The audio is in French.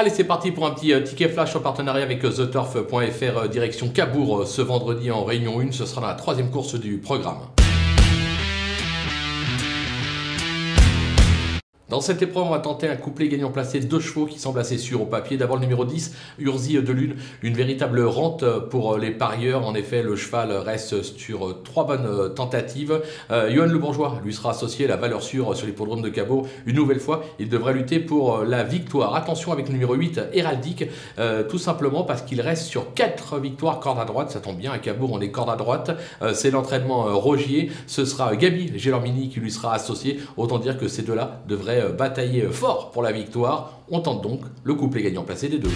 Allez, c'est parti pour un petit euh, ticket flash en partenariat avec euh, TheTurf.fr, euh, direction Cabourg ce vendredi en réunion 1. Ce sera dans la troisième course du programme. Dans cette épreuve, on va tenter un couplet gagnant placé deux chevaux qui semble assez sûr au papier. D'abord le numéro 10, Urzi de Lune, une véritable rente pour les parieurs. En effet, le cheval reste sur trois bonnes tentatives. Euh, Johan Le Bourgeois lui sera associé la valeur sûre sur l'hippodrome de Cabot. Une nouvelle fois, il devrait lutter pour la victoire. Attention avec le numéro 8, Héraldique, euh, tout simplement parce qu'il reste sur quatre victoires corde à droite. Ça tombe bien, à Cabourg, on est corde à droite. Euh, c'est l'entraînement euh, Rogier. Ce sera Gabi Gélormini qui lui sera associé. Autant dire que ces deux-là devraient batailler fort pour la victoire. On tente donc le couplet gagnant placé des deux.